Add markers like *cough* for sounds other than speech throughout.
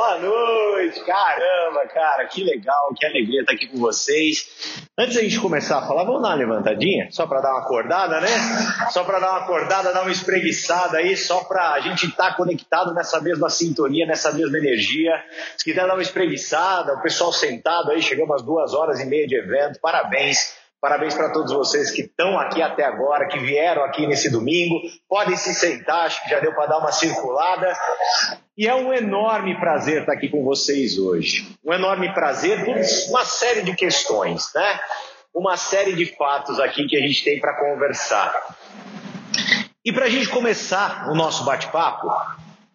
Boa noite, caramba, cara, que legal, que alegria estar aqui com vocês. Antes da gente começar a falar, vamos dar uma levantadinha? Só para dar uma acordada, né? Só para dar uma acordada, dar uma espreguiçada aí, só para a gente estar tá conectado nessa mesma sintonia, nessa mesma energia. Se quiser dar uma espreguiçada, o pessoal sentado aí, chegamos às duas horas e meia de evento, parabéns. Parabéns para todos vocês que estão aqui até agora, que vieram aqui nesse domingo. Podem se sentar, acho que já deu para dar uma circulada. E é um enorme prazer estar aqui com vocês hoje. Um enorme prazer por uma série de questões, né? Uma série de fatos aqui que a gente tem para conversar. E para a gente começar o nosso bate-papo,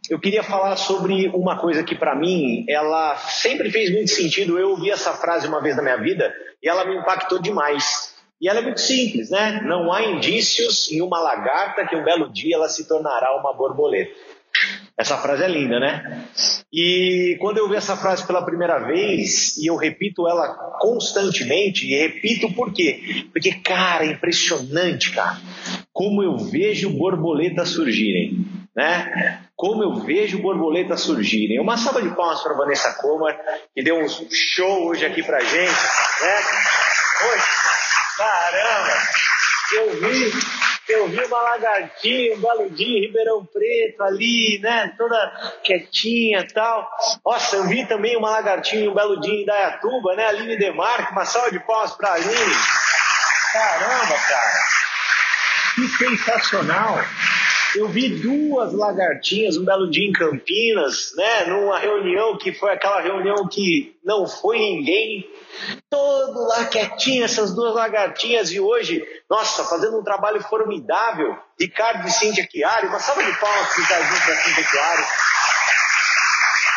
eu queria falar sobre uma coisa que para mim ela sempre fez muito sentido. Eu ouvi essa frase uma vez na minha vida e ela me impactou demais. E ela é muito simples, né? Não há indícios em uma lagarta que um belo dia ela se tornará uma borboleta. Essa frase é linda, né? E quando eu vi essa frase pela primeira vez, e eu repito ela constantemente, e repito por quê? Porque, cara, é impressionante, cara, como eu vejo borboletas surgirem, né? Como eu vejo borboletas surgirem. Uma salva de palmas para Vanessa Comer, que deu um show hoje aqui pra gente, né? Caramba! Eu vi eu vi uma lagartinha, um baludinho, Ribeirão Preto ali, né? Toda quietinha e tal. Nossa, eu vi também uma lagartinha, um baludinho em Dayatuba, né? Aline Demarque, uma salva de palmas pra Aline. Caramba, cara! Que sensacional! Eu vi duas lagartinhas um belo dia em Campinas, né? Numa reunião que foi aquela reunião que não foi ninguém. Todo lá quietinho, essas duas lagartinhas. E hoje, nossa, fazendo um trabalho formidável. Ricardo e Cíntia Chiari. Uma salva de palmas para o Ricardinho para Cíntia Chiari.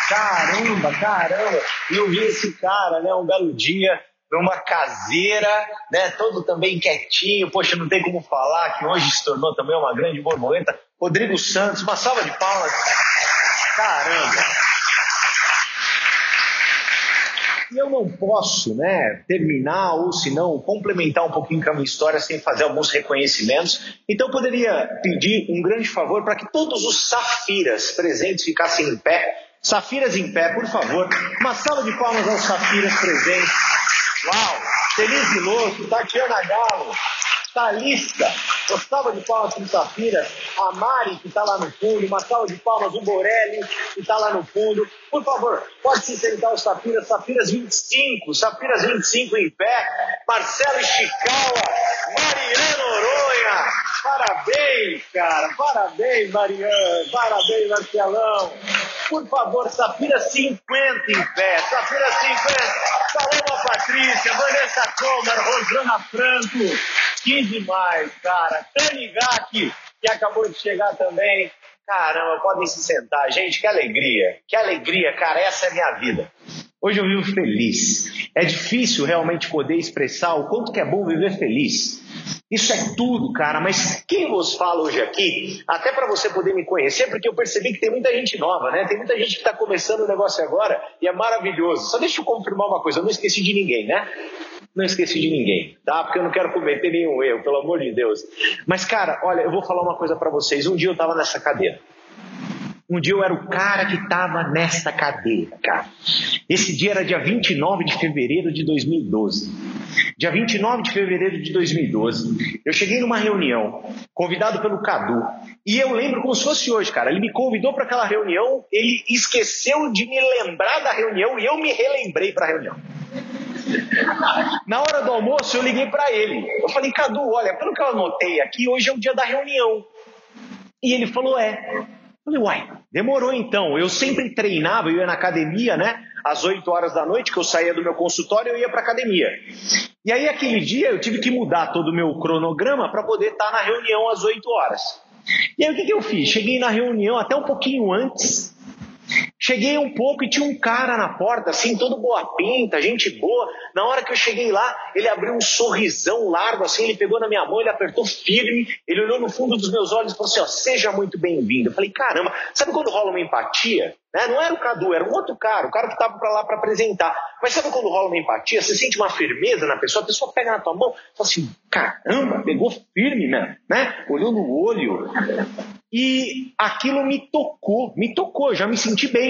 Caramba, caramba. E eu vi esse cara, né? Um belo dia numa caseira, né, todo também quietinho, poxa, não tem como falar, que hoje se tornou também uma grande borboleta. Rodrigo Santos, uma salva de palmas. Caramba! E eu não posso né, terminar, ou se não, complementar um pouquinho com a minha história sem fazer alguns reconhecimentos. Então eu poderia pedir um grande favor para que todos os safiras presentes ficassem em pé. Safiras em pé, por favor. Uma salva de palmas aos safiras presentes. Uau! Feliz Viloso, Tatiana Galo, Thalissa, uma salva de palmas para o Safira, a Mari, que está lá no fundo, uma salva de palmas, o Borelli, que está lá no fundo. Por favor, pode se sentar os Safiras, Safiras 25, Safiras 25 em pé, Marcelo Chicawa, Mariano Oronha, parabéns, cara, parabéns, Mariano, parabéns, Marcelão. Por favor, Safira 50 em pé, Safira 50. Paloma Patrícia, Vanessa Comer, Rosana Franco, que demais, cara. Tani Gaki, que acabou de chegar também. Caramba, podem se sentar. Gente, que alegria. Que alegria, cara. Essa é a minha vida. Hoje eu vivo feliz. É difícil realmente poder expressar o quanto que é bom viver feliz. Isso é tudo, cara. Mas quem vos fala hoje aqui, até para você poder me conhecer, porque eu percebi que tem muita gente nova, né? Tem muita gente que está começando o negócio agora e é maravilhoso. Só deixa eu confirmar uma coisa, eu não esqueci de ninguém, né? Não esqueci de ninguém, tá? Porque eu não quero cometer nenhum erro, pelo amor de Deus. Mas, cara, olha, eu vou falar uma coisa para vocês. Um dia eu estava nessa cadeira. Um dia eu era o cara que estava nesta cadeira, cara. Esse dia era dia 29 de fevereiro de 2012. Dia 29 de fevereiro de 2012, eu cheguei numa reunião, convidado pelo Cadu, e eu lembro como se fosse hoje, cara. Ele me convidou para aquela reunião, ele esqueceu de me lembrar da reunião e eu me relembrei para a reunião. Na hora do almoço, eu liguei para ele. Eu falei, Cadu, olha, pelo que eu anotei aqui, hoje é o dia da reunião. E ele falou, é. Falei, uai, demorou então. Eu sempre treinava, eu ia na academia, né? Às 8 horas da noite, que eu saía do meu consultório, eu ia para academia. E aí, aquele dia, eu tive que mudar todo o meu cronograma para poder estar tá na reunião às 8 horas. E aí, o que, que eu fiz? Cheguei na reunião até um pouquinho antes, Cheguei um pouco e tinha um cara na porta, assim, todo boa pinta, gente boa. Na hora que eu cheguei lá, ele abriu um sorrisão largo, assim, ele pegou na minha mão, ele apertou firme, ele olhou no fundo dos meus olhos e falou assim: ó, seja muito bem-vindo. Eu falei, caramba, sabe quando rola uma empatia? Né? Não era o Cadu, era um outro cara, o cara que estava para lá para apresentar. Mas sabe quando rola uma empatia? Você sente uma firmeza na pessoa, a pessoa pega na tua mão, fala assim: caramba, pegou firme, né? né? Olhou no olho. E aquilo me tocou, me tocou, já me senti bem.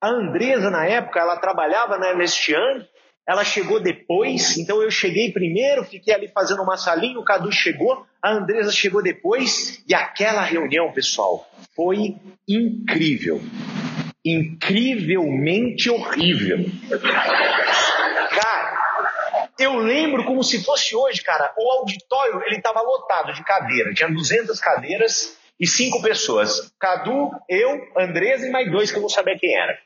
A Andresa, na época, ela trabalhava na ano. ela chegou depois, então eu cheguei primeiro, fiquei ali fazendo uma salinha, o Cadu chegou, a Andresa chegou depois, e aquela reunião, pessoal, foi incrível. Incrivelmente horrível. Cara, eu lembro como se fosse hoje, cara, o auditório, ele estava lotado de cadeira, tinha 200 cadeiras e cinco pessoas. Cadu, eu, Andresa e mais dois que eu não sabia quem era.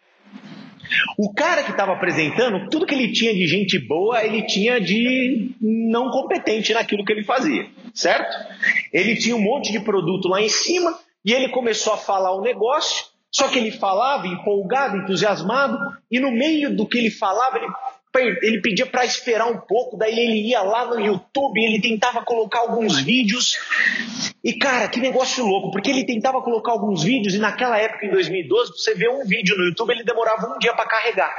O cara que estava apresentando, tudo que ele tinha de gente boa, ele tinha de não competente naquilo que ele fazia, certo? Ele tinha um monte de produto lá em cima e ele começou a falar o negócio, só que ele falava empolgado, entusiasmado, e no meio do que ele falava, ele ele pedia para esperar um pouco, daí ele ia lá no YouTube, ele tentava colocar alguns vídeos. E cara, que negócio louco, porque ele tentava colocar alguns vídeos e naquela época, em 2012, você vê um vídeo no YouTube, ele demorava um dia para carregar.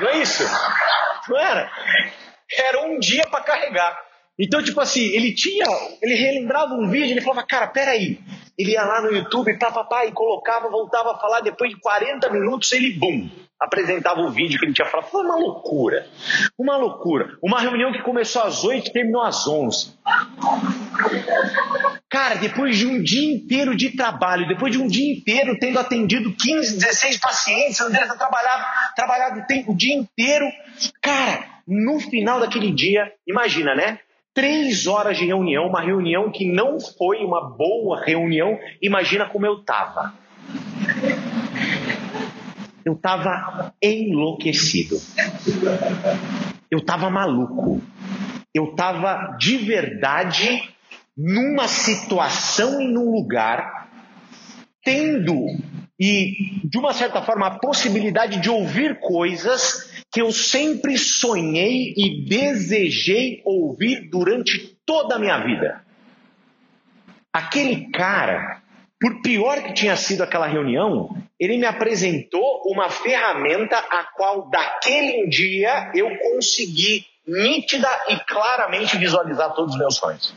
Não é isso? Não era? Era um dia para carregar. Então, tipo assim, ele tinha, ele relembrava um vídeo, ele falava, cara, peraí. Ele ia lá no YouTube, papapá, e colocava, voltava a falar, depois de 40 minutos ele, bum, apresentava o vídeo que ele tinha falado. Foi uma loucura. Uma loucura. Uma reunião que começou às 8 e terminou às 11. Cara, depois de um dia inteiro de trabalho, depois de um dia inteiro tendo atendido 15, 16 pacientes, a Andressa trabalhava, trabalhava o, tempo, o dia inteiro. Cara, no final daquele dia, imagina, né? Três horas de reunião, uma reunião que não foi uma boa reunião. Imagina como eu tava. Eu estava enlouquecido. Eu estava maluco. Eu estava de verdade numa situação e num lugar, tendo e de uma certa forma a possibilidade de ouvir coisas que eu sempre sonhei e desejei ouvir durante toda a minha vida. Aquele cara por pior que tinha sido aquela reunião, ele me apresentou uma ferramenta a qual daquele dia eu consegui nítida e claramente visualizar todos os meus sonhos.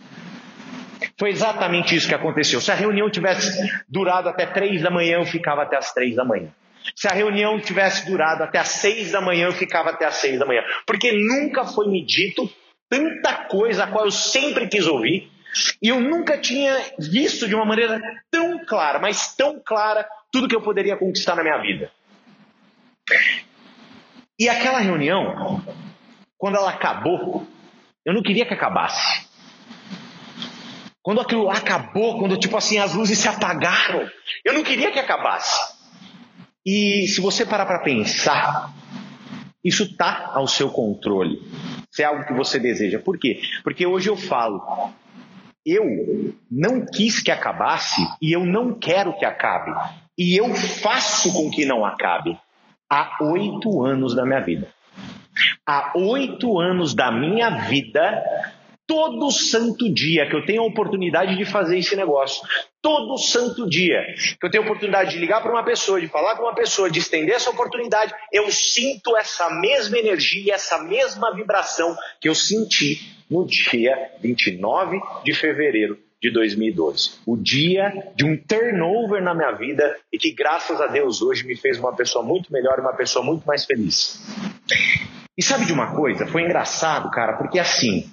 Foi exatamente isso que aconteceu. Se a reunião tivesse durado até três da manhã, eu ficava até as três da manhã. Se a reunião tivesse durado até as seis da manhã, eu ficava até as seis da manhã. Porque nunca foi me dito tanta coisa a qual eu sempre quis ouvir e eu nunca tinha visto de uma maneira tão clara, mas tão clara, tudo que eu poderia conquistar na minha vida. E aquela reunião, quando ela acabou, eu não queria que acabasse. Quando aquilo acabou, quando tipo assim as luzes se apagaram, eu não queria que acabasse. E se você parar para pensar, isso está ao seu controle. Se é algo que você deseja. Por quê? Porque hoje eu falo, eu não quis que acabasse e eu não quero que acabe. E eu faço com que não acabe há oito anos da minha vida. Há oito anos da minha vida, todo santo dia que eu tenho a oportunidade de fazer esse negócio, todo santo dia que eu tenho a oportunidade de ligar para uma pessoa, de falar com uma pessoa, de estender essa oportunidade, eu sinto essa mesma energia, essa mesma vibração que eu senti no dia 29 de fevereiro de 2012. O dia de um turnover na minha vida e que, graças a Deus, hoje me fez uma pessoa muito melhor, uma pessoa muito mais feliz. E sabe de uma coisa? Foi engraçado, cara, porque assim,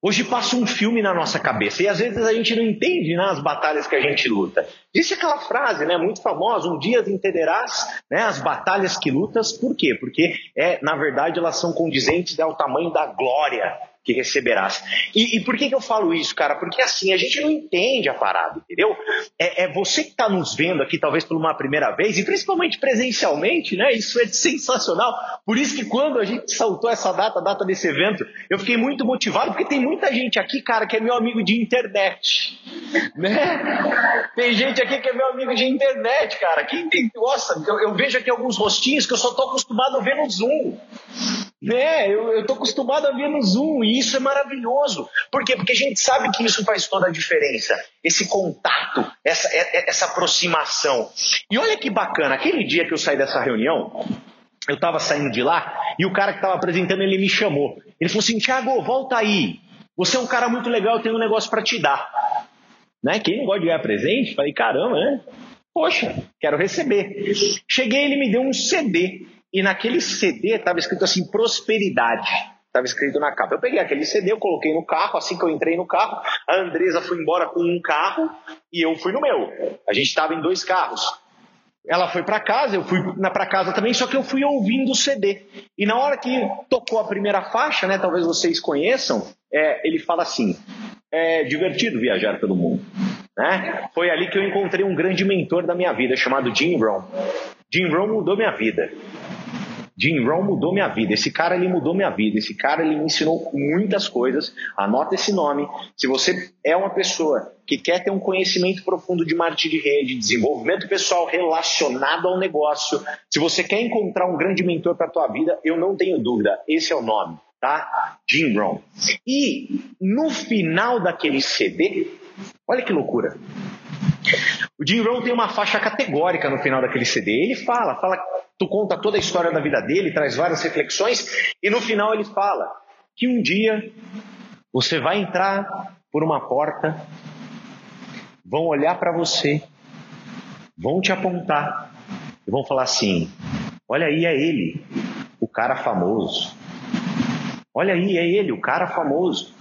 Hoje passa um filme na nossa cabeça e às vezes a gente não entende né, as batalhas que a gente luta. Disse aquela frase, né, muito famosa, um dia entenderás né, as batalhas que lutas, por quê? Porque, é, na verdade, elas são condizentes ao tamanho da glória que receberás. E, e, por que, que eu falo isso, cara? Porque assim, a gente não entende a parada, entendeu? É, é você que está nos vendo aqui, talvez por uma primeira vez, e principalmente presencialmente, né? Isso é sensacional. Por isso que quando a gente saltou essa data, a data desse evento, eu fiquei muito motivado, porque tem muita gente aqui, cara, que é meu amigo de internet. Né? Tem gente aqui que é meu amigo de internet, cara. Quem tem. Nossa, eu, eu vejo aqui alguns rostinhos que eu só tô acostumado a ver no Zoom. Né? Eu, eu tô acostumado a ver no Zoom e isso é maravilhoso. Por quê? Porque a gente sabe que isso faz toda a diferença. Esse contato, essa, é, é, essa aproximação. E olha que bacana, aquele dia que eu saí dessa reunião, eu estava saindo de lá e o cara que estava apresentando ele me chamou. Ele falou assim: Thiago, volta aí. Você é um cara muito legal, eu tenho um negócio para te dar. Né? Quem não gosta de ganhar presente? Falei, caramba, né? Poxa, quero receber. Cheguei, ele me deu um CD. E naquele CD estava escrito assim: prosperidade. Estava escrito na capa. Eu peguei aquele CD, eu coloquei no carro. Assim que eu entrei no carro, a Andresa foi embora com um carro e eu fui no meu. A gente estava em dois carros. Ela foi para casa, eu fui para casa também, só que eu fui ouvindo o CD. E na hora que tocou a primeira faixa, né, talvez vocês conheçam, é, ele fala assim: é divertido viajar pelo mundo. Né? Foi ali que eu encontrei um grande mentor da minha vida, chamado Jim Rohn. Jim Rohn mudou minha vida. Jim Rohn mudou minha vida. Esse cara ele mudou minha vida. Esse cara ele me ensinou muitas coisas. Anota esse nome. Se você é uma pessoa que quer ter um conhecimento profundo de marketing de rede, desenvolvimento pessoal relacionado ao negócio, se você quer encontrar um grande mentor para a tua vida, eu não tenho dúvida, esse é o nome, tá? Jim Rohn. E no final daquele CD, olha que loucura. O Jim Rohn tem uma faixa categórica no final daquele CD. Ele fala, fala tu conta toda a história da vida dele, traz várias reflexões, e no final ele fala que um dia você vai entrar por uma porta, vão olhar para você, vão te apontar e vão falar assim: olha aí, é ele, o cara famoso. Olha aí, é ele, o cara famoso.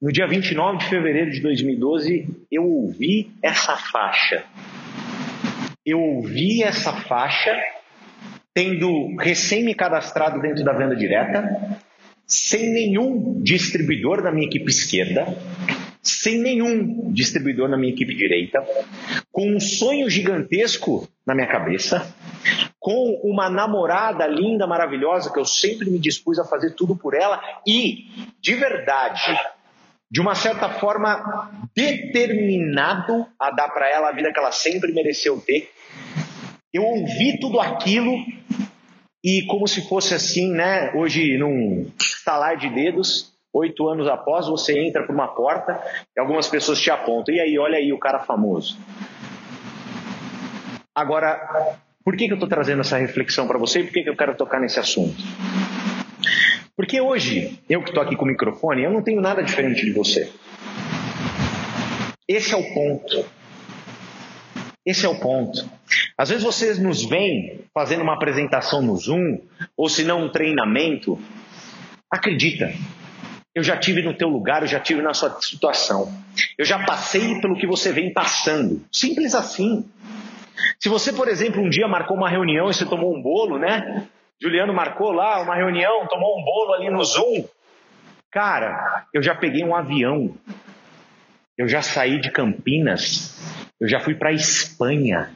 No dia 29 de fevereiro de 2012, eu ouvi essa faixa. Eu ouvi essa faixa tendo recém me cadastrado dentro da venda direta, sem nenhum distribuidor na minha equipe esquerda, sem nenhum distribuidor na minha equipe direita, com um sonho gigantesco na minha cabeça, com uma namorada linda, maravilhosa, que eu sempre me dispus a fazer tudo por ela e, de verdade, de uma certa forma, determinado a dar para ela a vida que ela sempre mereceu ter. Eu ouvi tudo aquilo e, como se fosse assim, né? Hoje, num estalar de dedos, oito anos após, você entra por uma porta e algumas pessoas te apontam. E aí, olha aí o cara famoso. Agora, por que, que eu estou trazendo essa reflexão para você e por que, que eu quero tocar nesse assunto? Porque hoje, eu que estou aqui com o microfone, eu não tenho nada diferente de você. Esse é o ponto. Esse é o ponto. Às vezes vocês nos veem fazendo uma apresentação no Zoom, ou se não um treinamento. Acredita, eu já tive no teu lugar, eu já tive na sua situação. Eu já passei pelo que você vem passando. Simples assim. Se você, por exemplo, um dia marcou uma reunião e você tomou um bolo, né? Juliano marcou lá uma reunião, tomou um bolo ali no Zoom. Cara, eu já peguei um avião. Eu já saí de Campinas. Eu já fui para Espanha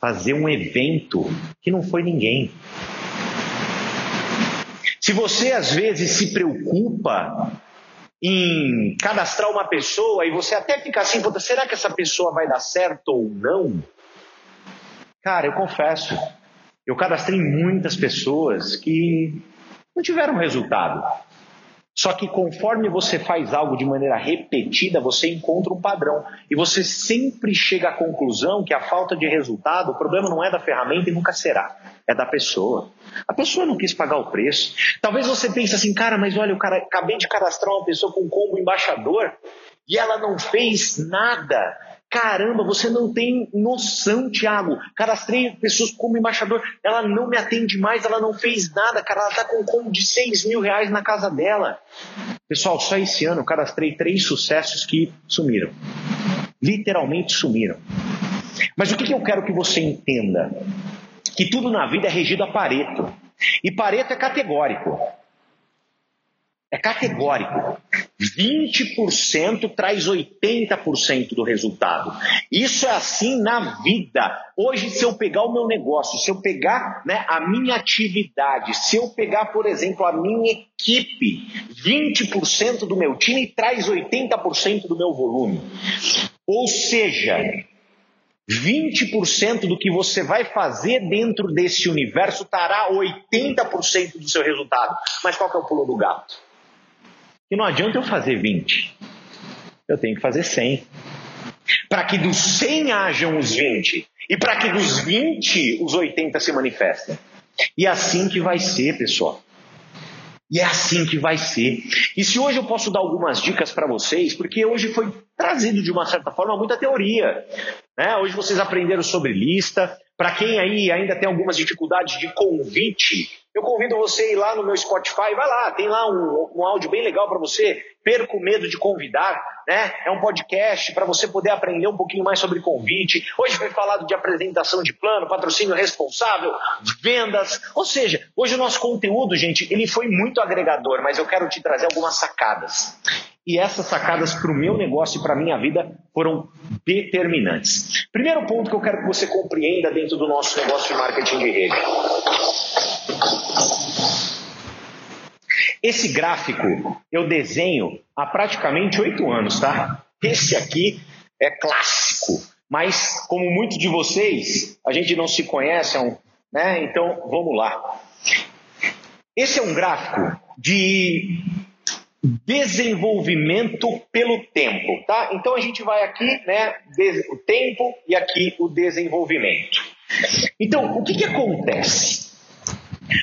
fazer um evento que não foi ninguém. Se você às vezes se preocupa em cadastrar uma pessoa e você até fica assim, será que essa pessoa vai dar certo ou não? Cara, eu confesso, eu cadastrei muitas pessoas que não tiveram resultado. Só que conforme você faz algo de maneira repetida, você encontra um padrão. E você sempre chega à conclusão que a falta de resultado, o problema não é da ferramenta e nunca será. É da pessoa. A pessoa não quis pagar o preço. Talvez você pense assim, cara, mas olha, eu acabei de cadastrar uma pessoa com combo embaixador e ela não fez nada. Caramba, você não tem noção, Thiago. Cadastrei pessoas como embaixador, ela não me atende mais, ela não fez nada, cara. Ela está com um combo de 6 mil reais na casa dela. Pessoal, só esse ano eu cadastrei três sucessos que sumiram. Literalmente sumiram. Mas o que, que eu quero que você entenda? Que tudo na vida é regido a Pareto. E Pareto é categórico. É categórico. 20% traz 80% do resultado. Isso é assim na vida. Hoje, se eu pegar o meu negócio, se eu pegar né, a minha atividade, se eu pegar, por exemplo, a minha equipe, 20% do meu time traz 80% do meu volume. Ou seja, 20% do que você vai fazer dentro desse universo estará 80% do seu resultado. Mas qual que é o pulo do gato? Que não adianta eu fazer 20, eu tenho que fazer 100. Para que dos 100 hajam os 20 e para que dos 20 os 80 se manifestem. E é assim que vai ser, pessoal. E é assim que vai ser. E se hoje eu posso dar algumas dicas para vocês, porque hoje foi trazido de uma certa forma muita teoria. Né? Hoje vocês aprenderam sobre lista. Para quem aí ainda tem algumas dificuldades de convite, eu convido você a ir lá no meu Spotify, vai lá, tem lá um, um áudio bem legal para você. Perco o medo de convidar, né? É um podcast para você poder aprender um pouquinho mais sobre convite. Hoje foi falado de apresentação de plano, patrocínio responsável, vendas. Ou seja, hoje o nosso conteúdo, gente, ele foi muito agregador, mas eu quero te trazer algumas sacadas. E essas sacadas para o meu negócio e para a minha vida foram determinantes. Primeiro ponto que eu quero que você compreenda dentro do nosso negócio de marketing de rede. Esse gráfico eu desenho há praticamente oito anos, tá? Esse aqui é clássico, mas como muitos de vocês, a gente não se conhece, né? Então vamos lá. Esse é um gráfico de desenvolvimento pelo tempo, tá? Então a gente vai aqui, né, o tempo e aqui o desenvolvimento. Então, o que, que acontece?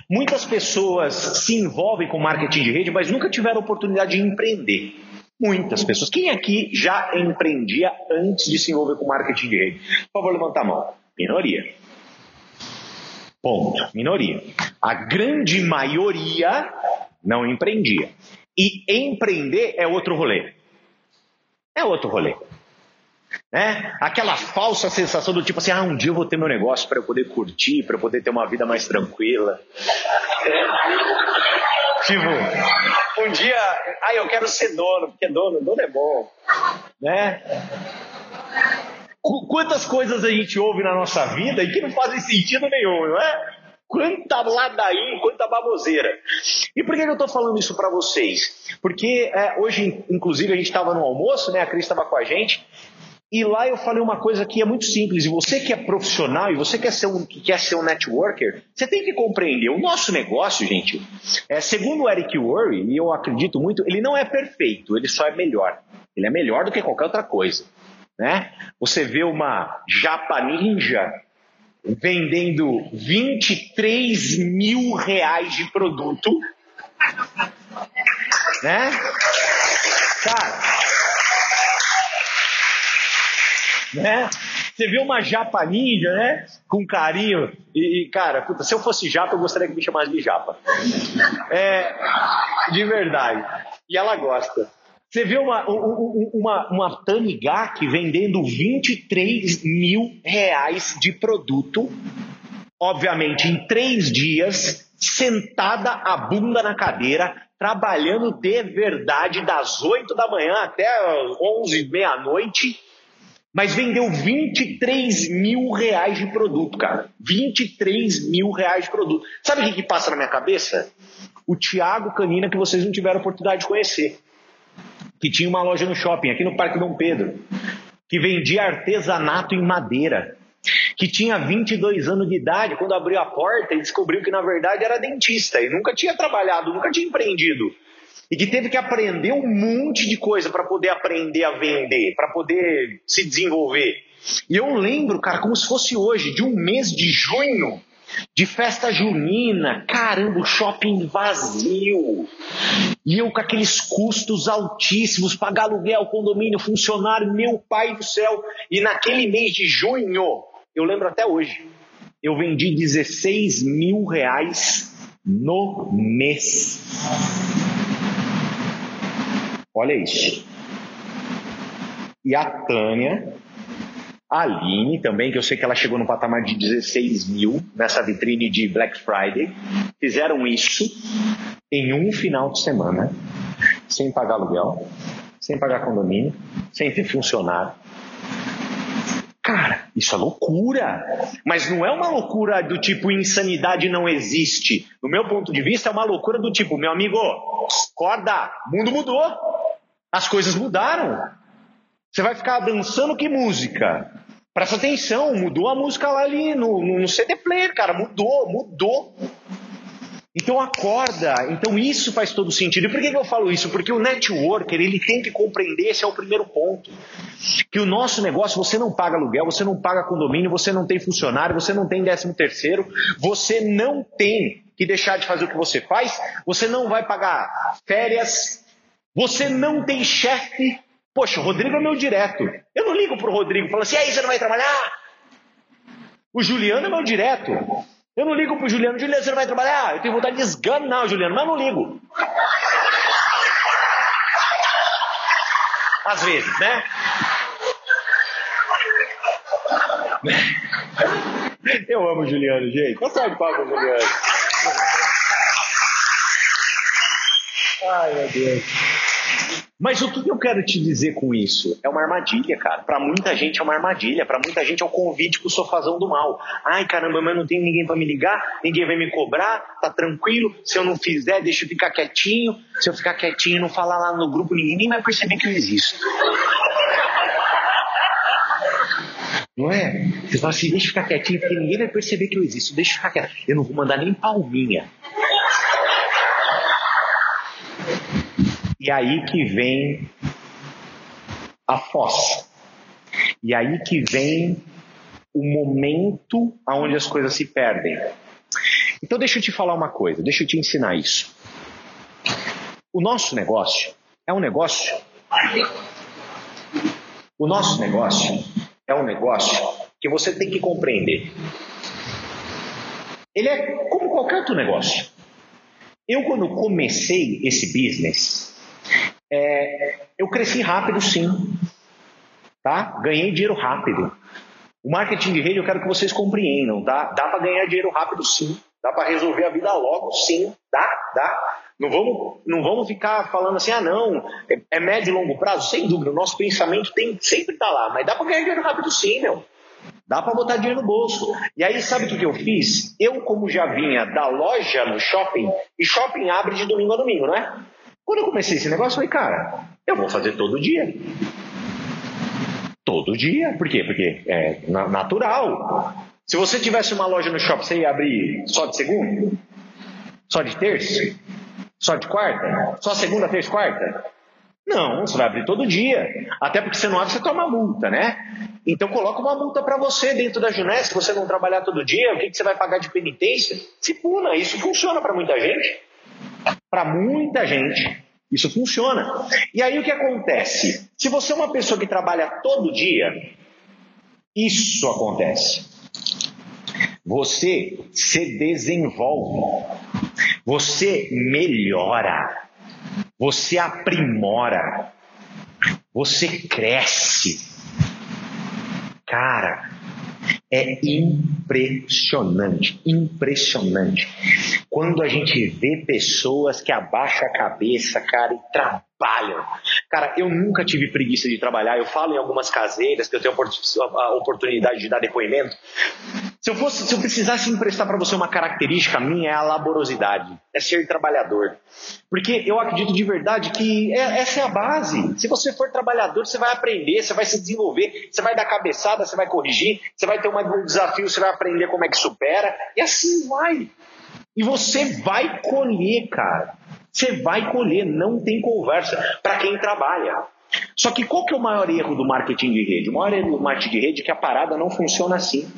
Muitas pessoas se envolvem com marketing de rede, mas nunca tiveram oportunidade de empreender. Muitas pessoas. Quem aqui já empreendia antes de se envolver com marketing de rede? Por favor, levanta a mão. Minoria. Ponto. Minoria. A grande maioria não empreendia. E empreender é outro rolê. É outro rolê. Né? Aquela falsa sensação do tipo assim, ah, um dia eu vou ter meu negócio para eu poder curtir, para eu poder ter uma vida mais tranquila. Tipo, um dia, ah, eu quero ser dono, porque dono, dono é bom, né? Quantas coisas a gente ouve na nossa vida e que não fazem sentido nenhum, não é? Quanta ladainha, quanta baboseira. E por que eu estou falando isso para vocês? Porque é, hoje, inclusive, a gente estava no almoço, né? A Cris estava com a gente. E lá eu falei uma coisa que é muito simples. E você que é profissional e você quer ser um, que quer ser um networker, você tem que compreender. O nosso negócio, gente, é, segundo o Eric Worre, e eu acredito muito, ele não é perfeito, ele só é melhor. Ele é melhor do que qualquer outra coisa. Né? Você vê uma japa ninja vendendo 23 mil reais de produto, né? Cara, né? Você vê uma japa ninja, né? Com carinho. E, cara, puta, se eu fosse japa, eu gostaria que me chamasse de japa. É, de verdade. E ela gosta. Você vê uma, uma, uma Tanigaki vendendo 23 mil reais de produto, obviamente em três dias, sentada a bunda na cadeira, trabalhando de verdade das 8 da manhã até 11, meia-noite, mas vendeu 23 mil reais de produto, cara. 23 mil reais de produto. Sabe o que, que passa na minha cabeça? O Thiago Canina que vocês não tiveram oportunidade de conhecer que tinha uma loja no shopping, aqui no Parque Dom Pedro, que vendia artesanato em madeira, que tinha 22 anos de idade, quando abriu a porta e descobriu que na verdade era dentista e nunca tinha trabalhado, nunca tinha empreendido. E que teve que aprender um monte de coisa para poder aprender a vender, para poder se desenvolver. E eu lembro, cara, como se fosse hoje, de um mês de junho, de festa junina, caramba, shopping vazio. E eu com aqueles custos altíssimos, pagar aluguel, condomínio, funcionário, meu pai do céu. E naquele mês de junho, eu lembro até hoje, eu vendi 16 mil reais no mês. Olha isso. E a Tânia a Aline também, que eu sei que ela chegou no patamar de 16 mil nessa vitrine de Black Friday. Fizeram isso em um final de semana, sem pagar aluguel, sem pagar condomínio, sem ter funcionário. Cara, isso é loucura. Mas não é uma loucura do tipo insanidade não existe. No meu ponto de vista, é uma loucura do tipo, meu amigo, acorda, mundo mudou. As coisas mudaram. Você vai ficar dançando que música? Presta atenção, mudou a música lá ali no, no CD player, cara, mudou, mudou. Então acorda, então isso faz todo sentido. E por que, eu falo isso? Porque o networker ele tem que compreender, esse é o primeiro ponto. Que o nosso negócio, você não paga aluguel, você não paga condomínio, você não tem funcionário, você não tem décimo terceiro, você não tem que deixar de fazer o que você faz, você não vai pagar férias, você não tem chefe, Poxa, o Rodrigo é meu direto. Eu não ligo pro Rodrigo, falo assim, aí você não vai trabalhar? O Juliano é meu direto. Eu não ligo pro Juliano, Juliano, você não vai trabalhar? Eu tenho vontade de esganar o Juliano, mas não ligo. Às vezes, né? Eu amo o Juliano, gente. Consegue falar com o Juliano? Ai, meu Deus. Mas o que eu quero te dizer com isso? É uma armadilha, cara. Para muita gente é uma armadilha. Para muita gente é o um convite pro sofazão do mal. Ai, caramba, mas não tem ninguém para me ligar, ninguém vai me cobrar, tá tranquilo. Se eu não fizer, deixa eu ficar quietinho. Se eu ficar quietinho e não falar lá no grupo, ninguém nem vai perceber que eu existo. Não é? Você fala assim, deixa eu ficar quietinho, porque ninguém vai perceber que eu existo. Deixa eu ficar quieto. Eu não vou mandar nem palminha. E aí que vem a fossa. E aí que vem o momento onde as coisas se perdem. Então deixa eu te falar uma coisa, deixa eu te ensinar isso. O nosso negócio é um negócio. O nosso negócio é um negócio que você tem que compreender. Ele é como qualquer outro negócio. Eu, quando comecei esse business, é, eu cresci rápido, sim. Tá? Ganhei dinheiro rápido. O marketing de rede eu quero que vocês compreendam, tá? Dá para ganhar dinheiro rápido, sim. Dá para resolver a vida logo, sim. Dá, dá. Não vamos, não vamos ficar falando assim, ah, não, é, é médio e longo prazo? Sem dúvida, o nosso pensamento tem sempre tá lá, mas dá para ganhar dinheiro rápido, sim, meu. Dá para botar dinheiro no bolso. E aí, sabe o que, que eu fiz? Eu, como já vinha da loja no shopping, e shopping abre de domingo a domingo, não é? Quando eu comecei esse negócio, eu falei, cara, eu vou fazer todo dia. Todo dia. Por quê? Porque é natural. Se você tivesse uma loja no shopping, você ia abrir só de segunda? Só de terça? Só de quarta? Só segunda, terça, quarta? Não, você vai abrir todo dia. Até porque você não abre, você toma multa, né? Então coloca uma multa para você dentro da Junés, se você não trabalhar todo dia, o que, que você vai pagar de penitência? Se puna, isso funciona para muita gente. Para muita gente, isso funciona. E aí o que acontece? Se você é uma pessoa que trabalha todo dia, isso acontece. Você se desenvolve, você melhora, você aprimora, você cresce. Cara, é impressionante, impressionante. Quando a gente vê pessoas que abaixam a cabeça, cara, e trabalham. Cara, eu nunca tive preguiça de trabalhar. Eu falo em algumas caseiras que eu tenho a oportunidade de dar depoimento. Se eu fosse, se eu precisasse emprestar para você uma característica minha é a laborosidade, é ser trabalhador. Porque eu acredito de verdade que é, essa é a base. Se você for trabalhador, você vai aprender, você vai se desenvolver, você vai dar cabeçada, você vai corrigir, você vai ter um desafio, você vai aprender como é que supera, e assim vai. E você vai colher, cara. Você vai colher, não tem conversa para quem trabalha. Só que qual que é o maior erro do marketing de rede? O maior erro do marketing de rede é que a parada não funciona assim.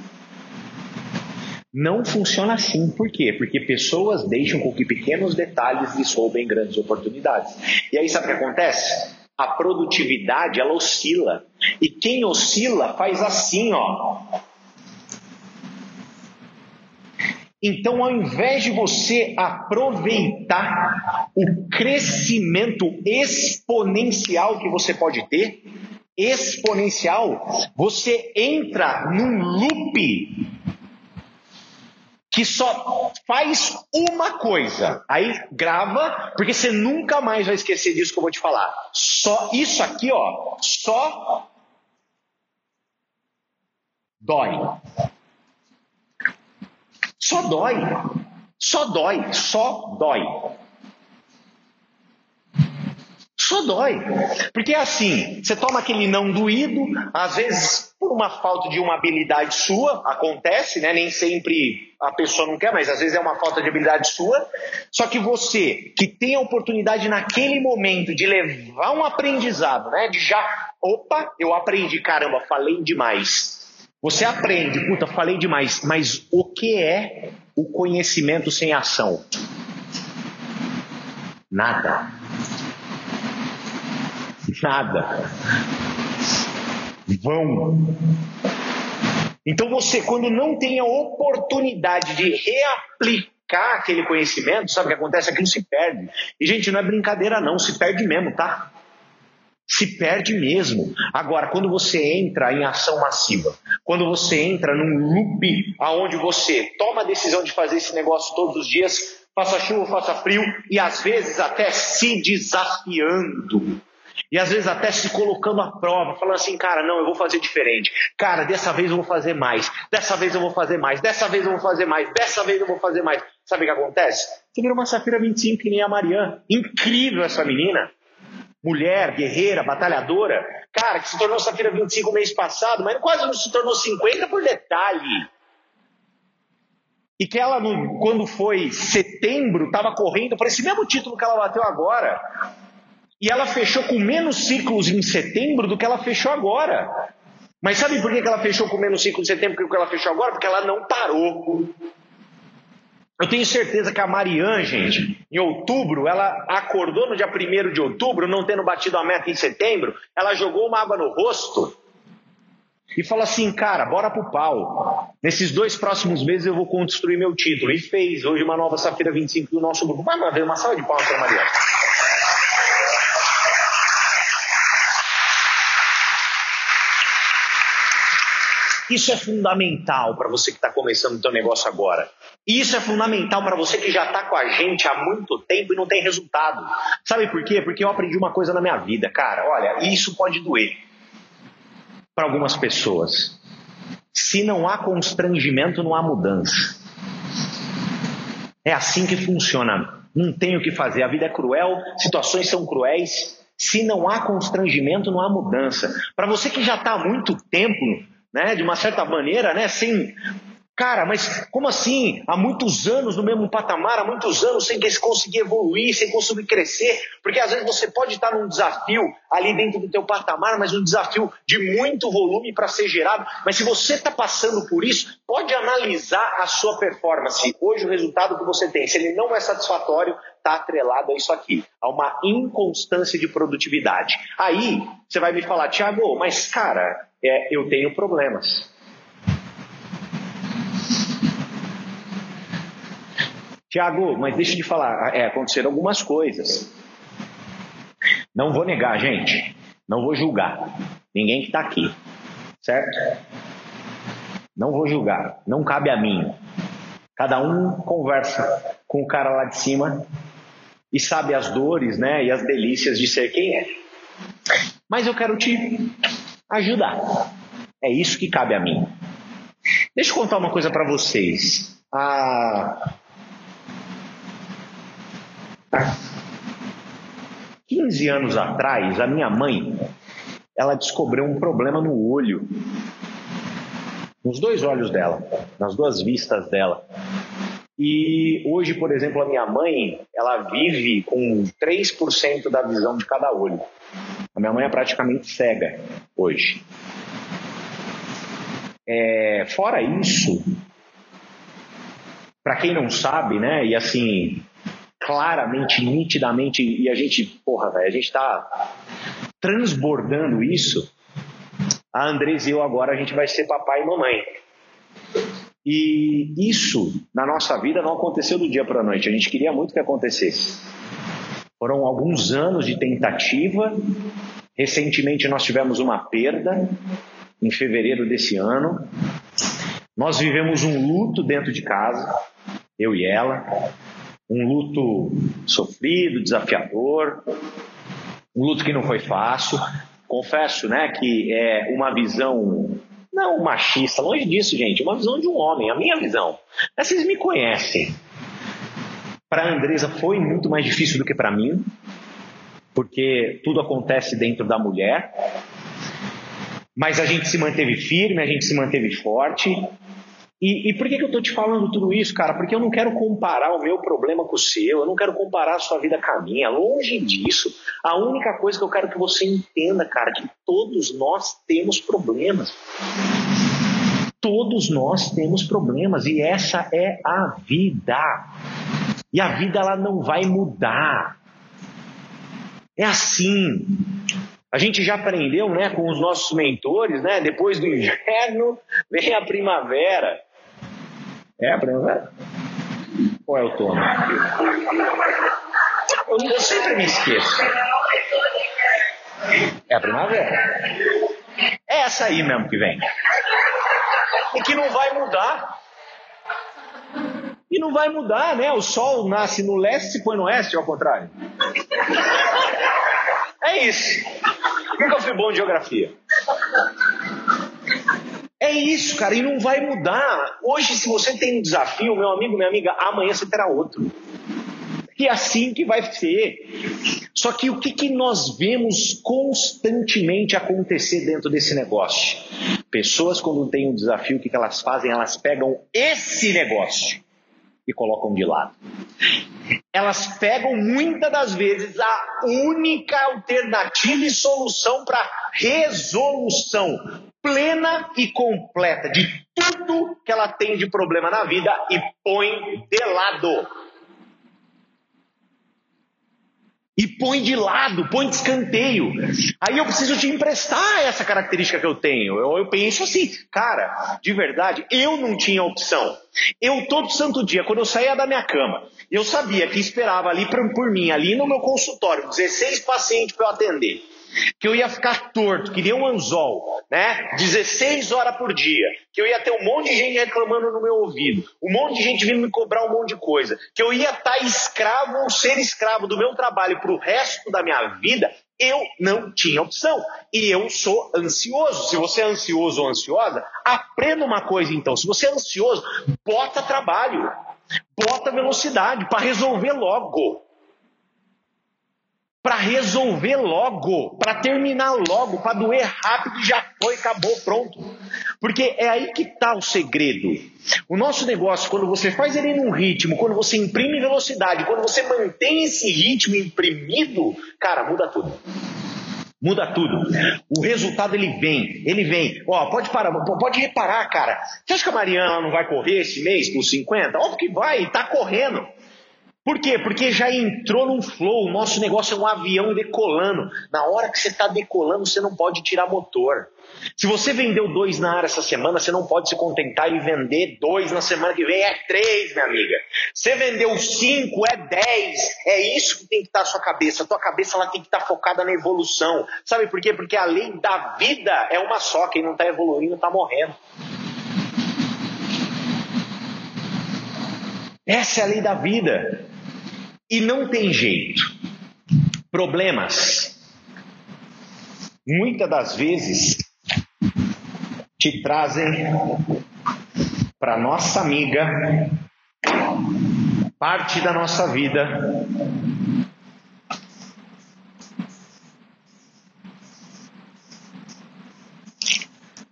Não funciona assim. Por quê? Porque pessoas deixam com que pequenos detalhes lhes roubem grandes oportunidades. E aí sabe o que acontece? A produtividade ela oscila. E quem oscila faz assim, ó. Então, ao invés de você aproveitar o crescimento exponencial que você pode ter, exponencial, você entra num loop que só faz uma coisa. Aí grava, porque você nunca mais vai esquecer disso que eu vou te falar. Só isso aqui, ó, só dói. Só dói. Só dói, só dói. Só dói. Porque é assim, você toma aquele não doído, às vezes por uma falta de uma habilidade sua, acontece, né? Nem sempre a pessoa não quer, mas às vezes é uma falta de habilidade sua. Só que você, que tem a oportunidade naquele momento de levar um aprendizado, né? De já, opa, eu aprendi, caramba, falei demais. Você aprende, puta, falei demais, mas o que é o conhecimento sem ação? Nada. Nada. Vão. Então você, quando não tem a oportunidade de reaplicar aquele conhecimento, sabe o que acontece? Aquilo se perde. E, gente, não é brincadeira, não, se perde mesmo, tá? Se perde mesmo. Agora, quando você entra em ação massiva, quando você entra num loop aonde você toma a decisão de fazer esse negócio todos os dias, faça chuva, faça frio, e às vezes até se desafiando. E às vezes até se colocando à prova, falando assim, cara, não, eu vou fazer diferente. Cara, dessa vez eu vou fazer mais. Dessa vez eu vou fazer mais. Dessa vez eu vou fazer mais. Dessa vez eu vou fazer mais. Sabe o que acontece? Você vira uma Safira 25 que nem a Mariana. Incrível essa menina mulher, guerreira, batalhadora, cara, que se tornou Safira 25 mês passado, mas quase não se tornou 50 por detalhe. E que ela, quando foi setembro, estava correndo para esse mesmo título que ela bateu agora. E ela fechou com menos ciclos em setembro do que ela fechou agora. Mas sabe por que ela fechou com menos ciclos em setembro do que ela fechou agora? Porque ela não parou. Eu tenho certeza que a Marianne, gente, em outubro, ela acordou no dia 1 de outubro, não tendo batido a meta em setembro, ela jogou uma água no rosto e falou assim: cara, bora pro pau. Nesses dois próximos meses eu vou construir meu título. E fez hoje uma nova Safira 25 do nosso grupo. Vai, ver uma salva de palmas para Marianne. Isso é fundamental para você que está começando o seu negócio agora. Isso é fundamental para você que já está com a gente há muito tempo e não tem resultado. Sabe por quê? Porque eu aprendi uma coisa na minha vida, cara. Olha, isso pode doer para algumas pessoas. Se não há constrangimento, não há mudança. É assim que funciona. Não tem o que fazer. A vida é cruel, situações são cruéis. Se não há constrangimento, não há mudança. Para você que já está há muito tempo, né, de uma certa maneira, né, sem Cara, mas como assim? Há muitos anos no mesmo patamar, há muitos anos sem conseguir evoluir, sem conseguir crescer, porque às vezes você pode estar num desafio ali dentro do teu patamar, mas um desafio de muito volume para ser gerado. Mas se você está passando por isso, pode analisar a sua performance. Hoje o resultado que você tem, se ele não é satisfatório, está atrelado a isso aqui, a uma inconstância de produtividade. Aí você vai me falar, Tiago, mas cara, é, eu tenho problemas. Tiago, mas deixa de falar, é, aconteceram algumas coisas. Não vou negar, gente. Não vou julgar. Ninguém que está aqui. Certo? Não vou julgar. Não cabe a mim. Cada um conversa com o cara lá de cima e sabe as dores, né, e as delícias de ser quem é. Mas eu quero te ajudar. É isso que cabe a mim. Deixa eu contar uma coisa para vocês. A 15 anos atrás, a minha mãe, ela descobriu um problema no olho. Nos dois olhos dela, nas duas vistas dela. E hoje, por exemplo, a minha mãe, ela vive com 3% da visão de cada olho. A minha mãe é praticamente cega hoje. É, fora isso, para quem não sabe, né, e assim, claramente, nitidamente, e a gente, porra, velho, a gente tá transbordando isso. A Andres e eu agora a gente vai ser papai e mamãe. E isso na nossa vida não aconteceu do dia para a noite. A gente queria muito que acontecesse. Foram alguns anos de tentativa. Recentemente nós tivemos uma perda em fevereiro desse ano. Nós vivemos um luto dentro de casa, eu e ela um luto sofrido, desafiador, um luto que não foi fácil. Confesso, né, que é uma visão não machista, longe disso, gente, uma visão de um homem, a minha visão. Mas vocês me conhecem. Para a Andresa foi muito mais difícil do que para mim, porque tudo acontece dentro da mulher. Mas a gente se manteve firme, a gente se manteve forte e, e, por que, que eu estou te falando tudo isso, cara? Porque eu não quero comparar o meu problema com o seu, eu não quero comparar a sua vida com a minha, longe disso. A única coisa que eu quero que você entenda, cara, é que todos nós temos problemas. Todos nós temos problemas e essa é a vida. E a vida ela não vai mudar. É assim. A gente já aprendeu, né, com os nossos mentores, né? Depois do *laughs* inverno vem a primavera. É a primavera? Ou é outono? Eu, eu sempre me esqueço. É a primavera. É essa aí mesmo que vem. E que não vai mudar. E não vai mudar, né? O sol nasce no leste e põe no oeste, ao contrário. É isso. Eu fui bom de geografia? É isso, cara, e não vai mudar. Hoje, se você tem um desafio, meu amigo, minha amiga, amanhã você terá outro. E é assim que vai ser. Só que o que, que nós vemos constantemente acontecer dentro desse negócio? Pessoas, quando têm um desafio, o que, que elas fazem? Elas pegam esse negócio e colocam de lado. Elas pegam muitas das vezes a única alternativa e solução para resolução plena e completa de tudo que ela tem de problema na vida e põe de lado. E põe de lado, põe de escanteio. Aí eu preciso te emprestar essa característica que eu tenho. Eu, eu penso assim, cara, de verdade, eu não tinha opção. Eu todo santo dia, quando eu saía da minha cama, eu sabia que esperava ali por, por mim, ali no meu consultório, 16 pacientes para eu atender que eu ia ficar torto, que nem um anzol, né? 16 horas por dia, que eu ia ter um monte de gente reclamando no meu ouvido, um monte de gente vindo me cobrar um monte de coisa, que eu ia estar escravo ou ser escravo do meu trabalho para o resto da minha vida, eu não tinha opção. E eu sou ansioso. Se você é ansioso ou ansiosa, aprenda uma coisa então. Se você é ansioso, bota trabalho, bota velocidade para resolver logo para resolver logo, para terminar logo, para doer rápido e já foi, acabou, pronto. Porque é aí que está o segredo. O nosso negócio, quando você faz ele num ritmo, quando você imprime velocidade, quando você mantém esse ritmo imprimido, cara, muda tudo. Muda tudo. O resultado ele vem, ele vem. Ó, pode parar, pode reparar, cara. Você acha que a Mariana não vai correr esse mês por 50? Óbvio que vai, está correndo. Por quê? Porque já entrou num flow. O nosso negócio é um avião decolando. Na hora que você está decolando, você não pode tirar motor. Se você vendeu dois na área essa semana, você não pode se contentar e vender dois na semana que vem. É três, minha amiga. Você vendeu cinco, é dez. É isso que tem que estar na sua cabeça. A tua cabeça ela tem que estar focada na evolução. Sabe por quê? Porque a lei da vida é uma só. Quem não está evoluindo está morrendo. Essa é a lei da vida. E não tem jeito. Problemas, muitas das vezes, te trazem para nossa amiga parte da nossa vida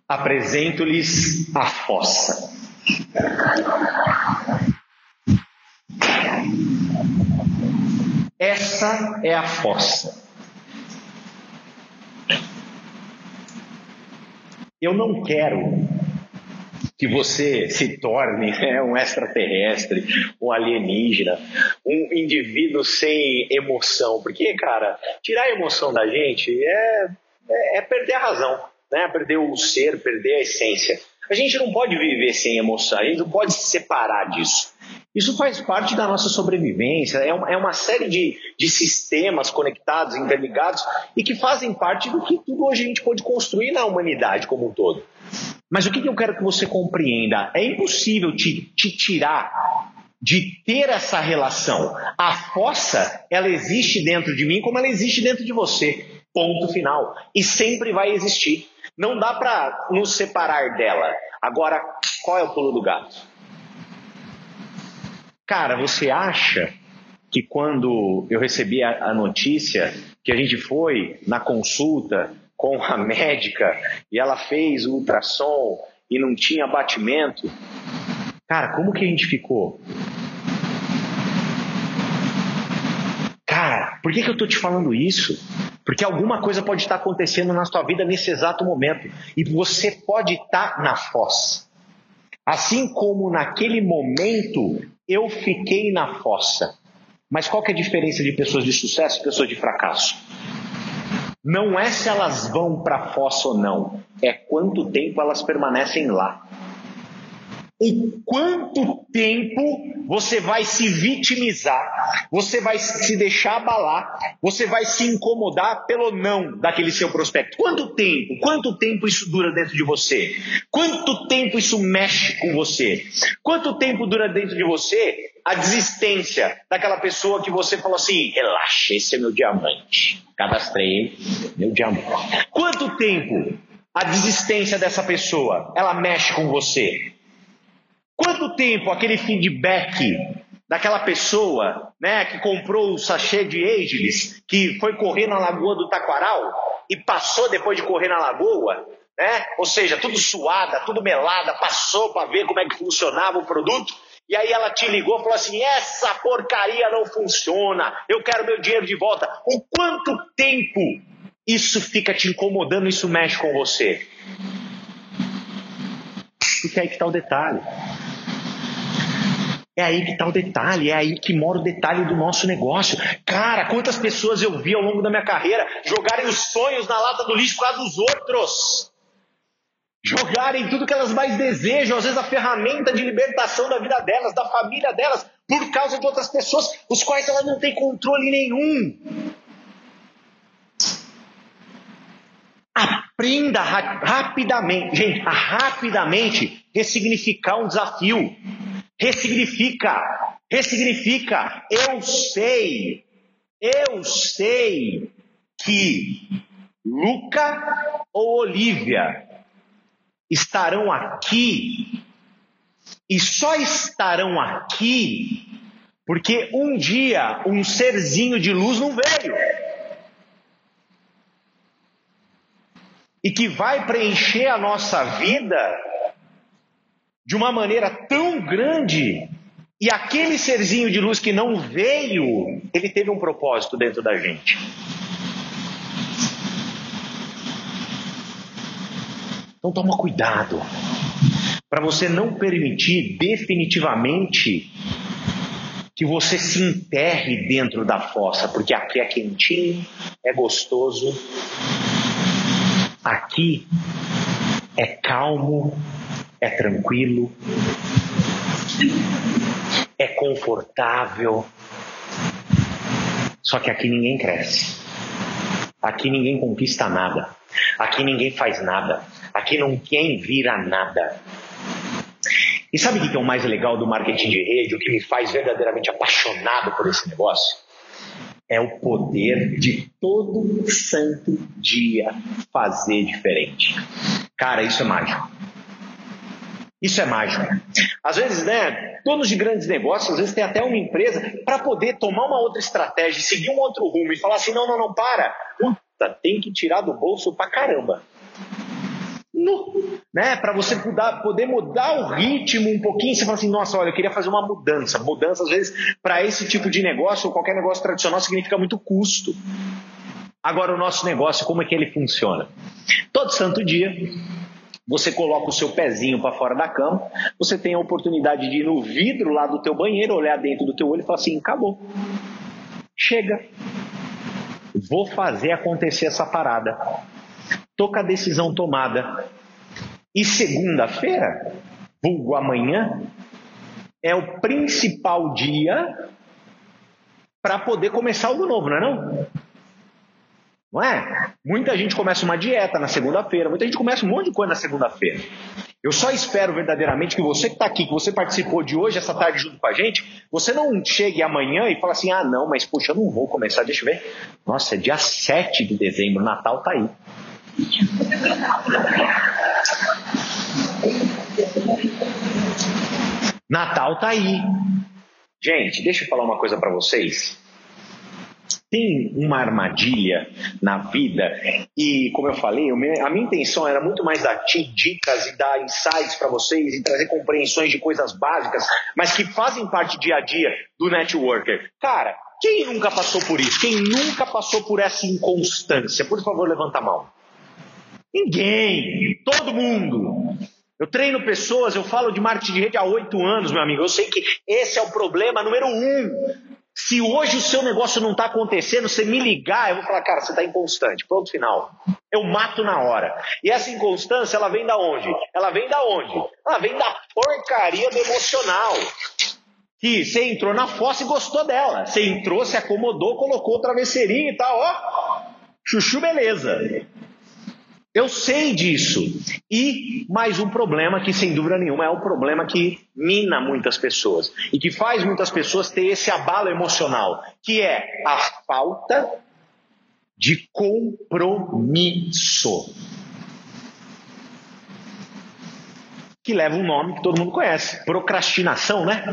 apresento-lhes a fossa. Essa é a fossa. Eu não quero que você se torne né, um extraterrestre, um alienígena, um indivíduo sem emoção. Porque, cara, tirar a emoção da gente é, é, é perder a razão, né? perder o ser, perder a essência. A gente não pode viver sem emoção, a gente não pode se separar disso. Isso faz parte da nossa sobrevivência, é uma, é uma série de, de sistemas conectados, interligados e que fazem parte do que tudo hoje a gente pode construir na humanidade como um todo. Mas o que, eu quero que você compreenda? É impossível te, te tirar de ter essa relação. A fossa, ela existe dentro de mim como ela existe dentro de você. Ponto final. E sempre vai existir. Não dá para nos separar dela. Agora, qual é o pulo do gato? Cara, você acha que quando eu recebi a, a notícia que a gente foi na consulta com a médica e ela fez o ultrassom e não tinha batimento, cara, como que a gente ficou? Cara, por que, que eu tô te falando isso? Porque alguma coisa pode estar acontecendo na sua vida nesse exato momento. E você pode estar na fossa. Assim como naquele momento eu fiquei na fossa. Mas qual que é a diferença de pessoas de sucesso e pessoas de fracasso? não é se elas vão para a fossa ou não, é quanto tempo elas permanecem lá. O quanto tempo você vai se vitimizar, você vai se deixar abalar, você vai se incomodar pelo não daquele seu prospecto. Quanto tempo? Quanto tempo isso dura dentro de você? Quanto tempo isso mexe com você? Quanto tempo dura dentro de você a desistência daquela pessoa que você falou assim: relaxa, esse é meu diamante. Cadastrei, meu diamante. Quanto tempo a desistência dessa pessoa ela mexe com você? Quanto tempo aquele feedback daquela pessoa né, que comprou o sachê de Ageless, que foi correr na lagoa do Taquaral e passou depois de correr na lagoa, né? ou seja, tudo suada, tudo melada, passou para ver como é que funcionava o produto, e aí ela te ligou e falou assim: essa porcaria não funciona, eu quero meu dinheiro de volta. O quanto tempo isso fica te incomodando, isso mexe com você? Porque aí que está o detalhe. É aí que está o detalhe, é aí que mora o detalhe do nosso negócio. Cara, quantas pessoas eu vi ao longo da minha carreira jogarem os sonhos na lata do lixo por causa dos outros? Jogarem tudo que elas mais desejam, às vezes a ferramenta de libertação da vida delas, da família delas, por causa de outras pessoas, os quais elas não têm controle nenhum. Aprenda ra rapidamente, gente, a rapidamente ressignificar um desafio. Ressignifica, ressignifica. Eu sei, eu sei que Luca ou Olivia estarão aqui e só estarão aqui porque um dia um serzinho de luz não veio. E que vai preencher a nossa vida de uma maneira tão grande, e aquele serzinho de luz que não veio, ele teve um propósito dentro da gente. Então toma cuidado para você não permitir definitivamente que você se enterre dentro da fossa, porque aqui é quentinho, é gostoso, aqui é calmo, é tranquilo, é confortável. Só que aqui ninguém cresce. Aqui ninguém conquista nada. Aqui ninguém faz nada. Aqui ninguém vira nada. E sabe o que é o mais legal do marketing de rede? O que me faz verdadeiramente apaixonado por esse negócio? É o poder de todo santo dia fazer diferente. Cara, isso é mágico. Isso é mágico. Às vezes, né, donos de grandes negócios, às vezes tem até uma empresa para poder tomar uma outra estratégia, seguir um outro rumo e falar assim: não, não, não, para. Puta, tem que tirar do bolso pra caramba. No, né, para você mudar, poder mudar o ritmo um pouquinho, você fala assim, nossa, olha, eu queria fazer uma mudança. Mudança, às vezes, para esse tipo de negócio, ou qualquer negócio tradicional, significa muito custo. Agora, o nosso negócio, como é que ele funciona? Todo santo dia, você coloca o seu pezinho para fora da cama, você tem a oportunidade de ir no vidro lá do teu banheiro, olhar dentro do teu olho e falar assim, acabou. Chega. Vou fazer acontecer essa parada. Tô com a decisão tomada. E segunda-feira, vulgo amanhã, é o principal dia para poder começar algo novo, não é não? Não é? Muita gente começa uma dieta na segunda-feira, muita gente começa um monte de coisa na segunda-feira. Eu só espero verdadeiramente que você que está aqui, que você participou de hoje, essa tarde junto com a gente, você não chegue amanhã e fale assim: ah, não, mas poxa, eu não vou começar, deixa eu ver. Nossa, é dia 7 de dezembro, Natal tá aí. Natal tá aí. Gente, deixa eu falar uma coisa para vocês tem uma armadilha na vida e, como eu falei, a minha intenção era muito mais dar dicas e dar insights para vocês e trazer compreensões de coisas básicas, mas que fazem parte dia a dia do networker. Cara, quem nunca passou por isso? Quem nunca passou por essa inconstância? Por favor, levanta a mão. Ninguém, todo mundo. Eu treino pessoas, eu falo de marketing de rede há oito anos, meu amigo. Eu sei que esse é o problema número um Se hoje o seu negócio não está acontecendo, você me ligar, eu vou falar, cara, você está inconstante. Ponto final. Eu mato na hora. E essa inconstância, ela vem da onde? Ela vem da onde? Ela vem da porcaria do emocional. Que você entrou na fossa e gostou dela. Você entrou, se acomodou, colocou travesseirinho e tal, ó. Chuchu, beleza. Eu sei disso. E mais um problema que, sem dúvida nenhuma, é um problema que mina muitas pessoas e que faz muitas pessoas ter esse abalo emocional, que é a falta de compromisso. Que leva um nome que todo mundo conhece: procrastinação, né?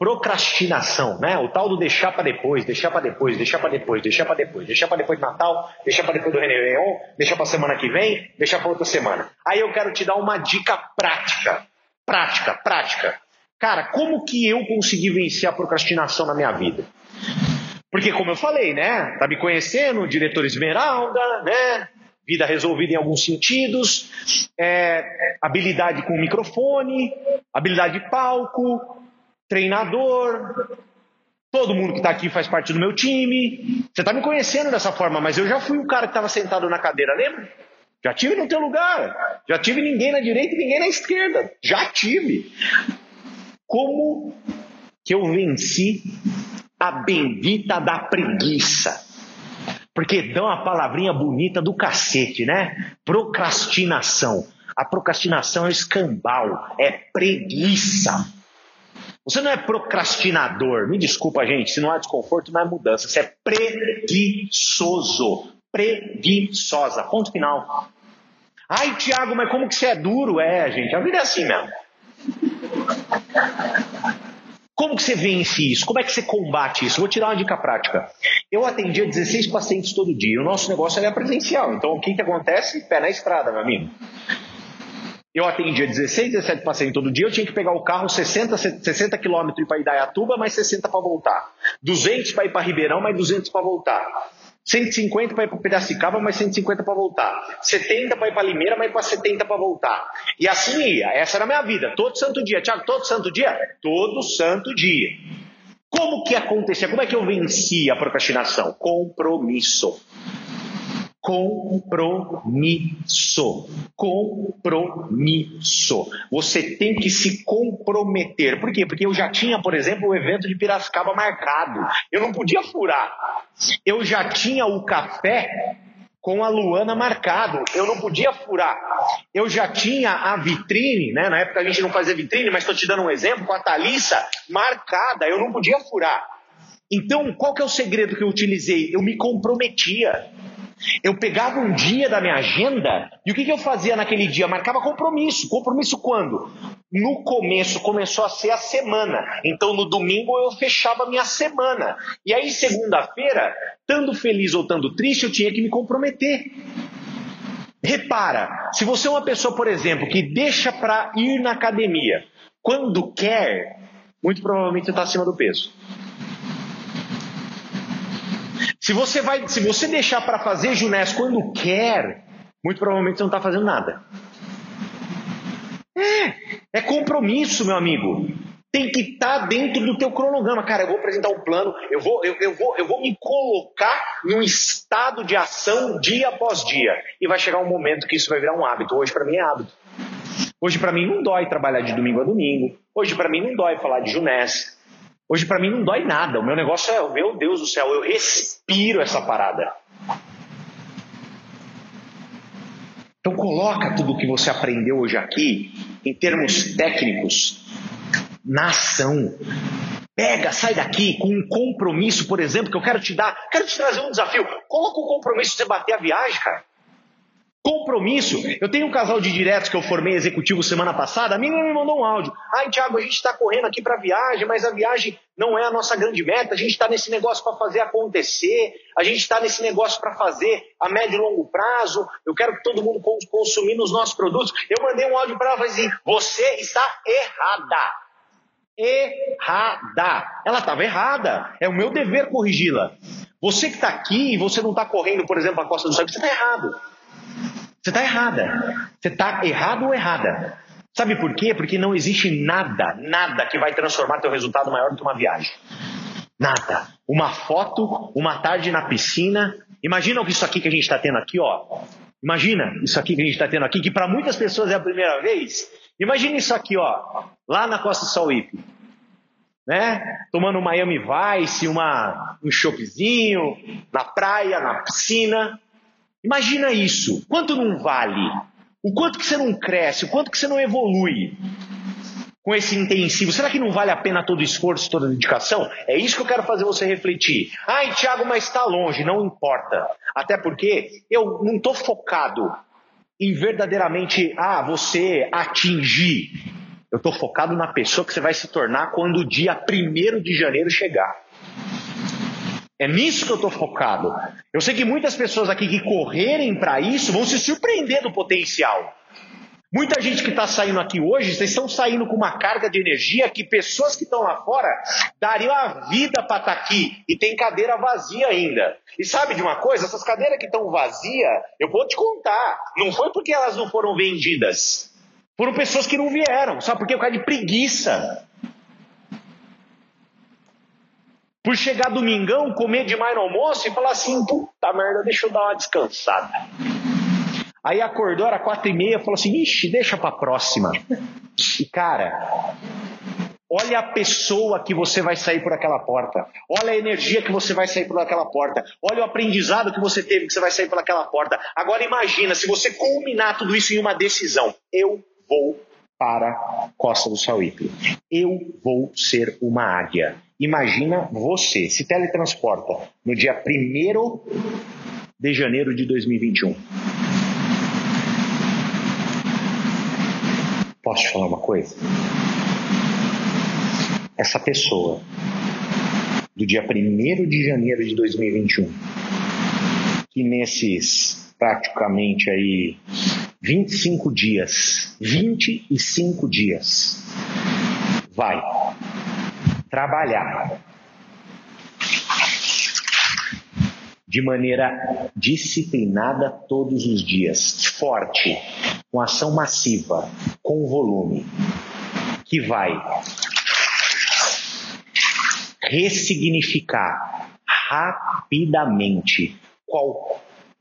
Procrastinação, né? O tal do deixar para depois, deixar para depois, deixar para depois, deixar para depois, deixar para depois do Natal, deixar para depois do Réveillon, deixar para semana que vem, deixar para outra semana. Aí eu quero te dar uma dica prática, prática, prática. Cara, como que eu consegui vencer a procrastinação na minha vida? Porque como eu falei, né? Tá me conhecendo, diretor Esmeralda, né? Vida resolvida em alguns sentidos, é, habilidade com microfone, habilidade de palco, treinador, todo mundo que está aqui faz parte do meu time. Você está me conhecendo dessa forma, mas eu já fui o cara que estava sentado na cadeira, lembra? Já tive no teu lugar. Já tive ninguém na direita e ninguém na esquerda. Já tive. Como que eu venci a bendita da preguiça? Porque dá uma palavrinha bonita do cacete, né? Procrastinação. A procrastinação é escambau, é preguiça. Você não é procrastinador. Me desculpa, gente. Se não há desconforto, não é mudança. Você é preguiçoso. Preguiçosa. Ponto final. Ai, Tiago, mas como que você é duro? É, gente, a vida é assim mesmo. Como que você vence isso? Como é que você combate isso? Vou te dar uma dica prática. Eu atendia 16 pacientes todo dia. O nosso negócio é presencial. Então, o que, que acontece? Pé na estrada, meu amigo. Eu atendia 16, 17 pacientes todo dia, eu tinha que pegar o carro 60, 60 quilômetros para Idaiatuba, mais 60 para voltar. 200 para ir para Ribeirão, mais 200 para voltar. 150 para ir para Piracicaba, mais 150 para voltar. 70 para ir para Limeira, mais para 70 para voltar. E assim ia. Essa era a minha vida. Todo santo dia. Tiago, todo santo dia? Todo santo dia. Como que acontecia? Como é que eu vencia a procrastinação? Compromisso. Compromisso. Compromisso. Você tem que se comprometer. Por quê? Porque eu já tinha, por exemplo, o evento de Piracicaba marcado. Eu não podia furar. Eu já tinha o café com a Luana marcado. Eu não podia furar. Eu já tinha a vitrine, né? Na época a gente não fazia vitrine, mas estou te dando um exemplo, com a Thalissa marcada. Eu não podia furar. Então, qual que é o segredo que eu utilizei? Eu me comprometia. Eu pegava um dia da minha agenda e o que, que eu fazia naquele dia? Marcava compromisso. Compromisso quando? No começo começou a ser a semana. Então no domingo eu fechava a minha semana. E aí segunda-feira, estando feliz ou estando triste, eu tinha que me comprometer. Repara, se você é uma pessoa, por exemplo, que deixa para ir na academia quando quer, muito provavelmente você está acima do peso. Se você vai, se você deixar para fazer junés quando quer, muito provavelmente você não está fazendo nada. É, é compromisso, meu amigo. Tem que estar tá dentro do teu cronograma. Cara, eu vou apresentar um plano, eu vou, eu, eu, vou, eu vou me colocar num estado de ação dia após dia. E vai chegar um momento que isso vai virar um hábito. Hoje para mim é hábito. Hoje para mim não dói trabalhar de domingo a domingo. Hoje para mim não dói falar de junés. Hoje para mim não dói nada. O meu negócio é, meu Deus do céu, eu respiro essa parada. Então coloca tudo o que você aprendeu hoje aqui em termos técnicos na ação. Pega, sai daqui com um compromisso, por exemplo, que eu quero te dar. Quero te trazer um desafio. Coloca um compromisso de você bater a viagem, cara. Compromisso. Eu tenho um casal de diretos que eu formei executivo semana passada. A minha me mandou um áudio. Ai, Tiago, a gente está correndo aqui para viagem, mas a viagem não é a nossa grande meta. A gente está nesse negócio para fazer acontecer. A gente está nesse negócio para fazer a médio e longo prazo. Eu quero que todo mundo consumir os nossos produtos. Eu mandei um áudio para ela e assim: você está errada. Errada. Ela estava errada. É o meu dever corrigi-la. Você que está aqui e você não está correndo, por exemplo, a Costa do Sol, você está errado. Você está errada. Você está errado ou errada. Sabe por quê? Porque não existe nada, nada que vai transformar teu resultado maior do que uma viagem. Nada. Uma foto, uma tarde na piscina. Imagina isso aqui que a gente está tendo aqui, ó. Imagina isso aqui que a gente está tendo aqui, que para muitas pessoas é a primeira vez. Imagina isso aqui, ó, lá na Costa Sauípe. Né? Tomando um Miami Vice, uma, um choppzinho, na praia, na piscina. Imagina isso. Quanto não vale? O quanto que você não cresce? O quanto que você não evolui? com esse intensivo, será que não vale a pena todo o esforço, toda dedicação? É isso que eu quero fazer você refletir. Ai, Tiago, mas está longe, não importa. Até porque eu não estou focado em verdadeiramente, ah, você atingir. Eu estou focado na pessoa que você vai se tornar quando o dia 1 de janeiro chegar. É nisso que eu estou focado. Eu sei que muitas pessoas aqui que correrem para isso vão se surpreender do potencial. Muita gente que está saindo aqui hoje, vocês estão saindo com uma carga de energia que pessoas que estão lá fora dariam a vida para estar tá aqui e tem cadeira vazia ainda. E sabe de uma coisa? Essas cadeiras que estão vazias, eu vou te contar, não foi porque elas não foram vendidas. Foram pessoas que não vieram, sabe por quê? Por causa de preguiça. Por chegar domingão, comer demais no almoço e falar assim, puta merda, deixa eu dar uma descansada. Aí acordou, era quatro e meia, falou assim, ixi, deixa para próxima. E cara, olha a pessoa que você vai sair por aquela porta. Olha a energia que você vai sair por aquela porta. Olha o aprendizado que você teve que você vai sair por aquela porta. Agora imagina, se você culminar tudo isso em uma decisão. Eu vou para Costa do Sauípe. Eu vou ser uma águia. Imagina você se teletransporta no dia 1 de janeiro de 2021 Posso te falar uma coisa? Essa pessoa, do dia 1 de janeiro de 2021, que nesses praticamente aí 25 dias, 25 dias, vai. Trabalhar. De maneira disciplinada todos os dias, forte, com ação massiva, com volume, que vai. Ressignificar. Rapidamente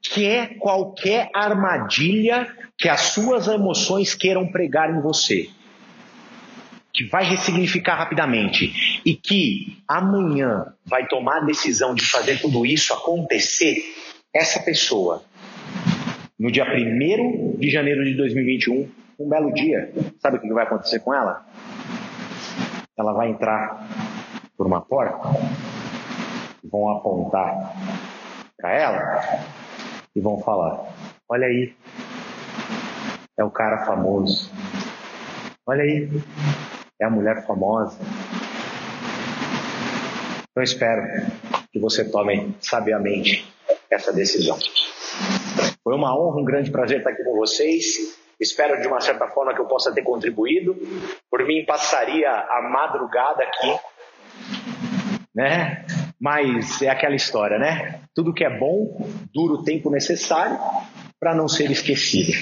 qualquer qualquer armadilha que as suas emoções queiram pregar em você. Que vai ressignificar rapidamente e que amanhã vai tomar a decisão de fazer tudo isso acontecer, essa pessoa no dia 1 de janeiro de 2021, um belo dia, sabe o que vai acontecer com ela? Ela vai entrar por uma porta, vão apontar para ela e vão falar: Olha aí, é o cara famoso. Olha aí, é a mulher famosa. Eu espero que você tome sabiamente essa decisão. Foi uma honra, um grande prazer estar aqui com vocês. Espero de uma certa forma que eu possa ter contribuído. Por mim passaria a madrugada aqui, né? Mas é aquela história, né? Tudo que é bom dura o tempo necessário para não ser esquecido.